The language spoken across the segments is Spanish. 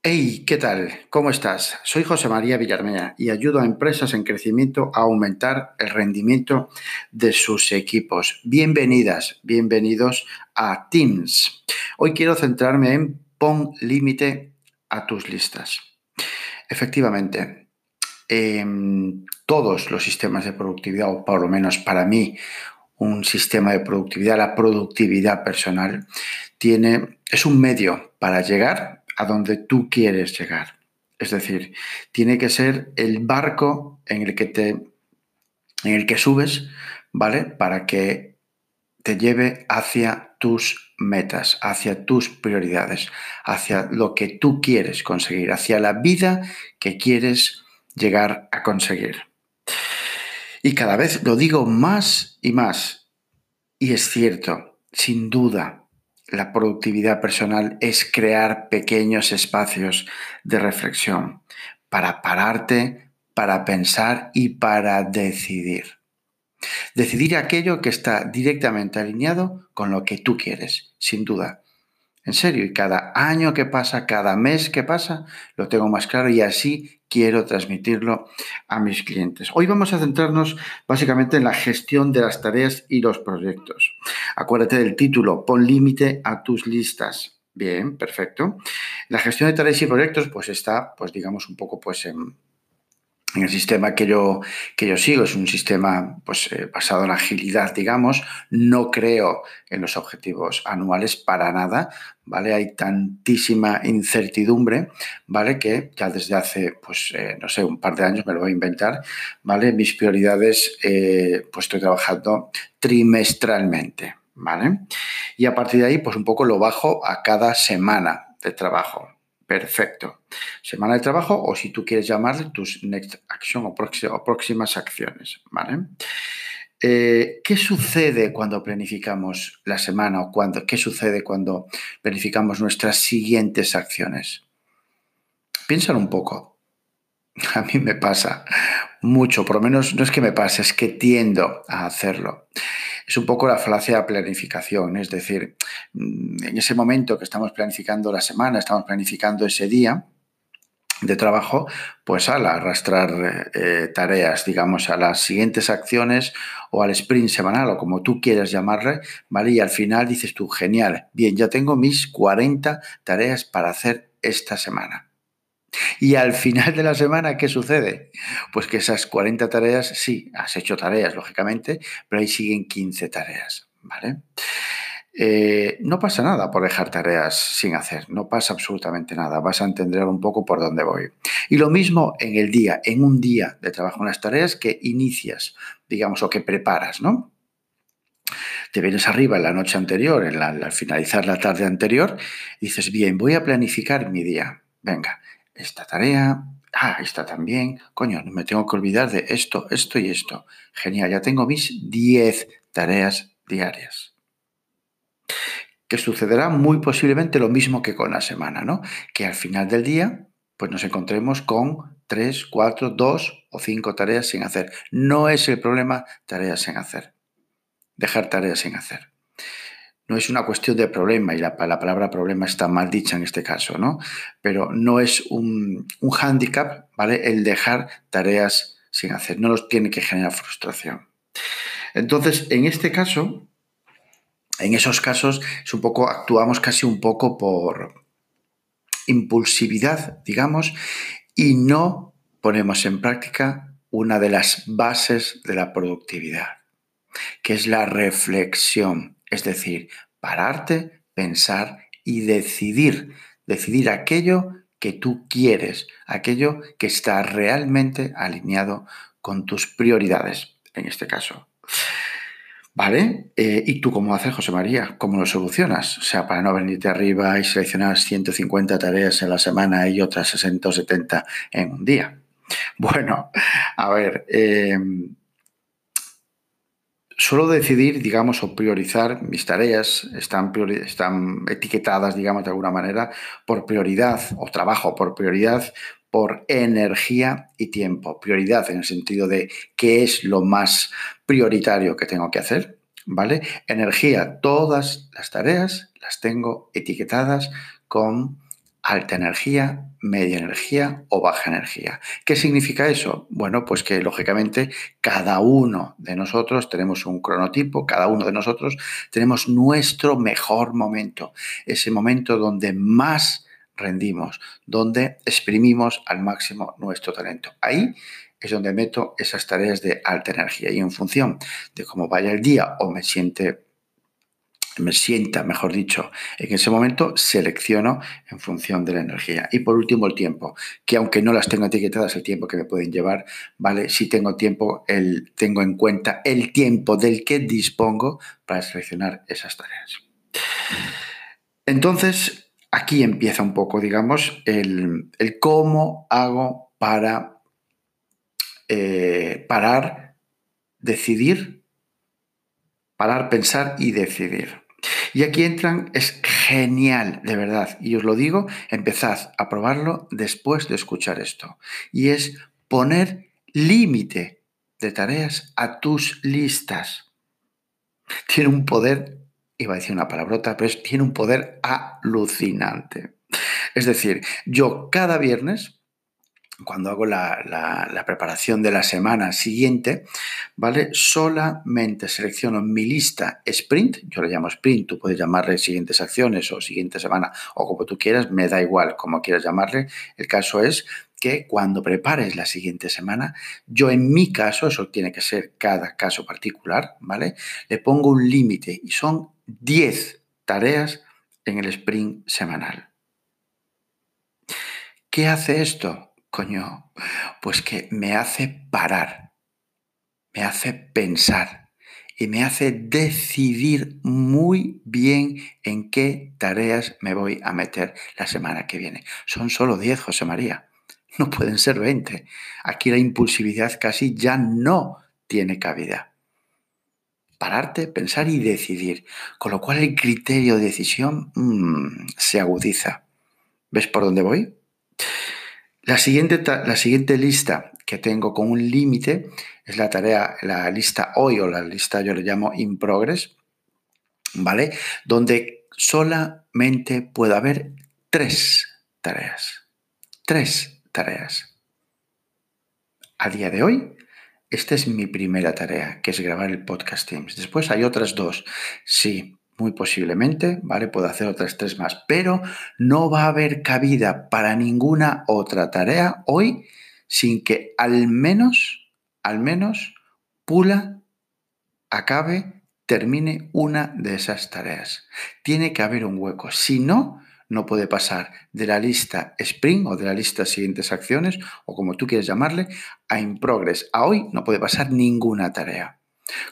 Hey, ¿qué tal? ¿Cómo estás? Soy José María Villarmea y ayudo a empresas en crecimiento a aumentar el rendimiento de sus equipos. Bienvenidas, bienvenidos a Teams. Hoy quiero centrarme en pon límite a tus listas. Efectivamente, en todos los sistemas de productividad, o por lo menos para mí, un sistema de productividad, la productividad personal, tiene, es un medio para llegar a donde tú quieres llegar. Es decir, tiene que ser el barco en el que te en el que subes, ¿vale? Para que te lleve hacia tus metas, hacia tus prioridades, hacia lo que tú quieres conseguir, hacia la vida que quieres llegar a conseguir. Y cada vez lo digo más y más. Y es cierto, sin duda, la productividad personal es crear pequeños espacios de reflexión para pararte, para pensar y para decidir. Decidir aquello que está directamente alineado con lo que tú quieres, sin duda. En serio, y cada año que pasa, cada mes que pasa, lo tengo más claro y así quiero transmitirlo a mis clientes. Hoy vamos a centrarnos básicamente en la gestión de las tareas y los proyectos. Acuérdate del título, pon límite a tus listas. Bien, perfecto. La gestión de tareas y proyectos pues está, pues digamos, un poco pues en el sistema que yo, que yo sigo es un sistema pues, eh, basado en agilidad, digamos. No creo en los objetivos anuales para nada, ¿vale? Hay tantísima incertidumbre, ¿vale? Que ya desde hace, pues, eh, no sé, un par de años me lo voy a inventar, ¿vale? Mis prioridades, eh, pues estoy trabajando trimestralmente, ¿vale? Y a partir de ahí, pues un poco lo bajo a cada semana de trabajo, Perfecto. Semana de trabajo o si tú quieres llamarle tus next action o, próximas acciones. ¿vale? Eh, ¿Qué sucede cuando planificamos la semana o cuando, qué sucede cuando planificamos nuestras siguientes acciones? Piénsalo un poco. A mí me pasa mucho, por lo menos no es que me pase, es que tiendo a hacerlo es un poco la falacia de planificación, es decir, mm, en ese momento que estamos planificando la semana, estamos planificando ese día, de trabajo, pues al arrastrar eh, tareas, digamos, a las siguientes acciones o al sprint semanal o como tú quieras llamarle, ¿vale? Y al final dices tú, genial, bien, ya tengo mis 40 tareas para hacer esta semana. Y al final de la semana, ¿qué sucede? Pues que esas 40 tareas, sí, has hecho tareas, lógicamente, pero ahí siguen 15 tareas, ¿vale? Eh, no pasa nada por dejar tareas sin hacer, no pasa absolutamente nada, vas a entender un poco por dónde voy. Y lo mismo en el día, en un día de trabajo, en las tareas que inicias, digamos, o que preparas, ¿no? Te vienes arriba en la noche anterior, en al finalizar la tarde anterior, y dices, bien, voy a planificar mi día. Venga, esta tarea, ah, esta también, coño, no me tengo que olvidar de esto, esto y esto. Genial, ya tengo mis 10 tareas diarias. Que sucederá muy posiblemente lo mismo que con la semana, ¿no? Que al final del día, pues nos encontremos con 3, 4, 2 o 5 tareas sin hacer. No es el problema tareas sin hacer. Dejar tareas sin hacer no es una cuestión de problema, y la, palabra problema está mal dicha en este caso, ¿no? Pero no es un, un hándicap, ¿vale? El dejar tareas sin hacer, no nos tiene que generar frustración. Entonces, en este caso, en esos casos, es actuamos casi un poco por impulsividad, digamos, y no ponemos en práctica una de las bases de la productividad, que es la reflexión es decir, pararte, pensar y decidir, decidir aquello que tú quieres, aquello que está realmente alineado con tus prioridades, en este caso. ¿Vale? Eh, ¿Y tú cómo haces, José María? ¿Cómo lo solucionas? O sea, para no venirte arriba y seleccionar 150 tareas en la semana y otras 60 o 70 en un día. Bueno, a ver, eh, suelo decidir, digamos, o priorizar mis tareas, están, están etiquetadas, digamos, de alguna manera, por prioridad, o trabajo por prioridad, por energía y tiempo. Prioridad en el sentido de qué es lo más prioritario que tengo que hacer, ¿vale? Energía, todas las tareas las tengo etiquetadas con alta energía, media energía o baja energía. ¿Qué significa eso? Bueno, pues que lógicamente cada uno de nosotros tenemos un cronotipo, cada uno de nosotros tenemos nuestro mejor momento, ese momento donde más rendimos, donde exprimimos al máximo nuestro talento. Ahí es donde meto esas tareas de alta energía y en función de cómo vaya el día o me siente me sienta, mejor dicho, en ese momento selecciono en función de la energía. Y por último, el tiempo, que aunque no las tengo etiquetadas, el tiempo que me pueden llevar, ¿vale? Si tengo tiempo, el, tengo en cuenta el tiempo del que dispongo para seleccionar esas tareas. Entonces, aquí empieza un poco, digamos, el, cómo hago para eh, parar, decidir, parar, pensar y decidir. Y aquí entran, es genial, de verdad, y os lo digo, empezad a probarlo después de escuchar esto. Y es poner límite de tareas a tus listas. Tiene un poder, iba a decir una palabrota, pero tiene un poder alucinante. Es decir, yo cada viernes cuando hago la, preparación de la semana siguiente, ¿vale? Solamente selecciono mi lista sprint, yo le llamo sprint, tú puedes llamarle siguientes acciones o siguiente semana o como tú quieras, me da igual como quieras llamarle. El caso es que cuando prepares la siguiente semana, yo en mi caso, eso tiene que ser cada caso particular, ¿vale? Le pongo un límite y son 10 tareas en el sprint semanal. ¿Qué hace esto? Coño, pues que me hace parar, me hace pensar y me hace decidir muy bien en qué tareas me voy a meter la semana que viene. Son solo 10, José María. No pueden ser 20. Aquí la impulsividad casi ya no tiene cabida. Pararte, pensar y decidir. Con lo cual el criterio de decisión mm, se agudiza. ¿Ves por dónde voy? La siguiente, la siguiente lista que tengo con un límite es la tarea, la lista hoy o la lista yo le llamo in progress, ¿vale? Donde solamente puede haber tres tareas. Tres tareas. A día de hoy, esta es mi primera tarea, que es grabar el podcast Teams. Después hay otras dos. Sí, muy posiblemente, ¿vale? Puedo hacer otras tres más, pero no va a haber cabida para ninguna otra tarea hoy sin que al menos, al menos, Pula acabe, termine una de esas tareas. Tiene que haber un hueco. Si no, no puede pasar de la lista Spring o de la lista siguientes acciones, o como tú quieras llamarle, a In Progress. A hoy no puede pasar ninguna tarea.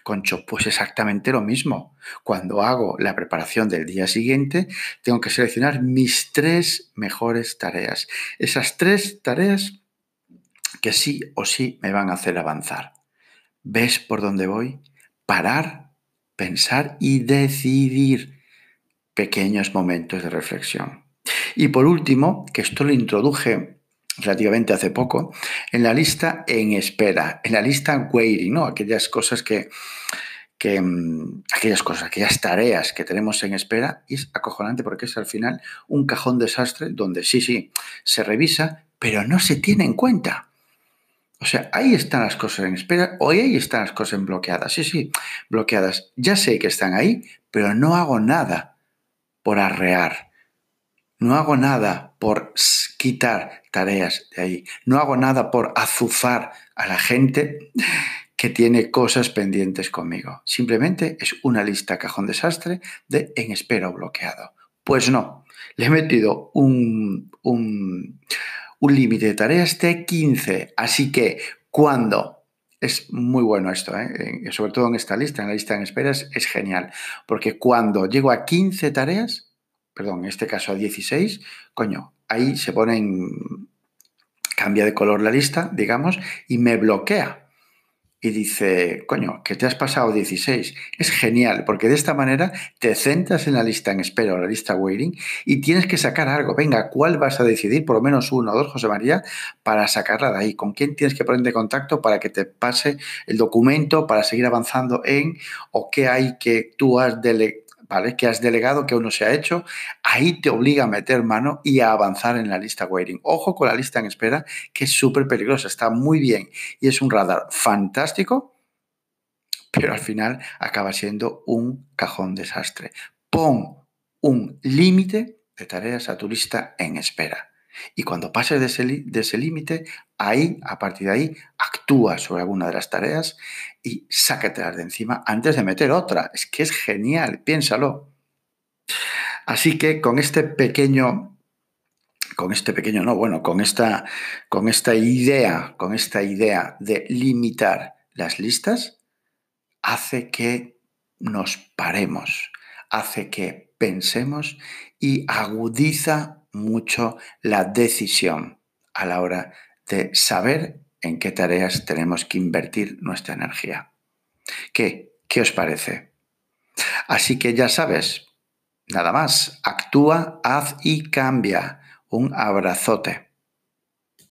Concho, pues exactamente lo mismo. Cuando hago la preparación del día siguiente, tengo que seleccionar mis tres mejores tareas. Esas tres tareas que sí o sí me van a hacer avanzar. ¿Ves por dónde voy? Parar, pensar y decidir pequeños momentos de reflexión. Y por último, que esto lo introduje relativamente hace poco, en la lista en espera, en la lista waiting, ¿no? Aquellas cosas que, que mm, aquellas cosas, aquellas tareas que tenemos en espera, y es acojonante porque es al final un cajón desastre donde sí, sí, se revisa, pero no se tiene en cuenta. O sea, ahí están las cosas en espera o ahí están las cosas bloqueadas. Sí, sí, bloqueadas. Ya sé que están ahí, pero no hago nada por arrear. No hago nada por quitar tareas de ahí. No hago nada por azuzar a la gente que tiene cosas pendientes conmigo. Simplemente es una lista cajón desastre de en espera bloqueado. Pues no, le he metido un, un, un límite de tareas de 15. Así que cuando es muy bueno esto, ¿eh? sobre todo en esta lista, en la lista en espera es genial, porque cuando llego a 15 tareas, perdón, en este caso a 16, coño, ahí se pone en, cambia de color la lista, digamos, y me bloquea. Y dice, coño, que te has pasado 16. Es genial, porque de esta manera te centras en la lista en espera o la lista waiting y tienes que sacar algo. Venga, ¿cuál vas a decidir? Por lo menos uno o dos, José María, para sacarla de ahí. ¿Con quién tienes que ponerte contacto para que te pase el documento, para seguir avanzando en, o qué hay que tú has delegado? ¿Vale? Que has delegado, que uno se ha hecho, ahí te obliga a meter mano y a avanzar en la lista waiting. Ojo con la lista en espera, que es súper peligrosa, está muy bien y es un radar fantástico, pero al final acaba siendo un cajón desastre. Pon un límite de tareas a tu lista en espera. Y cuando pases de ese límite, ahí, a partir de ahí, actúa sobre alguna de las tareas y sácatelas de encima antes de meter otra. Es que es genial, piénsalo. Así que con este pequeño, con este pequeño, no, bueno, con esta, con esta idea, con esta idea de limitar las listas, hace que nos paremos, hace que pensemos y agudiza mucho la decisión a la hora de saber en qué tareas tenemos que invertir nuestra energía. ¿Qué? ¿Qué os parece? Así que ya sabes, nada más, actúa, haz y cambia. Un abrazote.